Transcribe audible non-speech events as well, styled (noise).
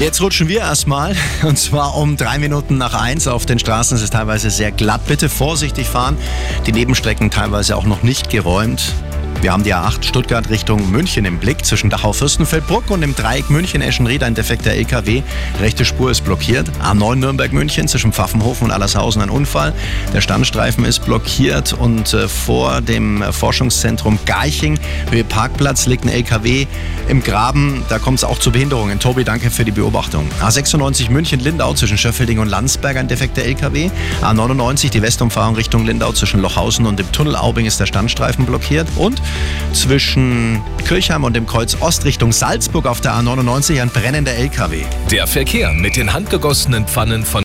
Jetzt rutschen wir erstmal (laughs) und zwar um drei Minuten nach eins. Auf den Straßen ist es teilweise sehr glatt. Bitte vorsichtig fahren. Die Nebenstrecken teilweise auch noch nicht geräumt. Wir haben die A8 Stuttgart Richtung München im Blick. Zwischen Dachau-Fürstenfeldbruck und dem Dreieck München-Eschenried ein defekter LKW. Rechte Spur ist blockiert. A9 Nürnberg-München zwischen Pfaffenhofen und Allershausen ein Unfall. Der Standstreifen ist blockiert und äh, vor dem Forschungszentrum Garching, Höhe Parkplatz, liegt ein LKW im Graben. Da kommt es auch zu Behinderungen. Tobi, danke für die Beobachtung. A96 München-Lindau zwischen Schöffelding und Landsberg ein defekter LKW. A99 die Westumfahrung Richtung Lindau zwischen Lochhausen und dem Tunnel Aubing ist der Standstreifen blockiert. Und zwischen Kirchheim und dem Kreuz Ost Richtung Salzburg auf der A99 ein brennender LKW. Der Verkehr mit den handgegossenen Pfannen von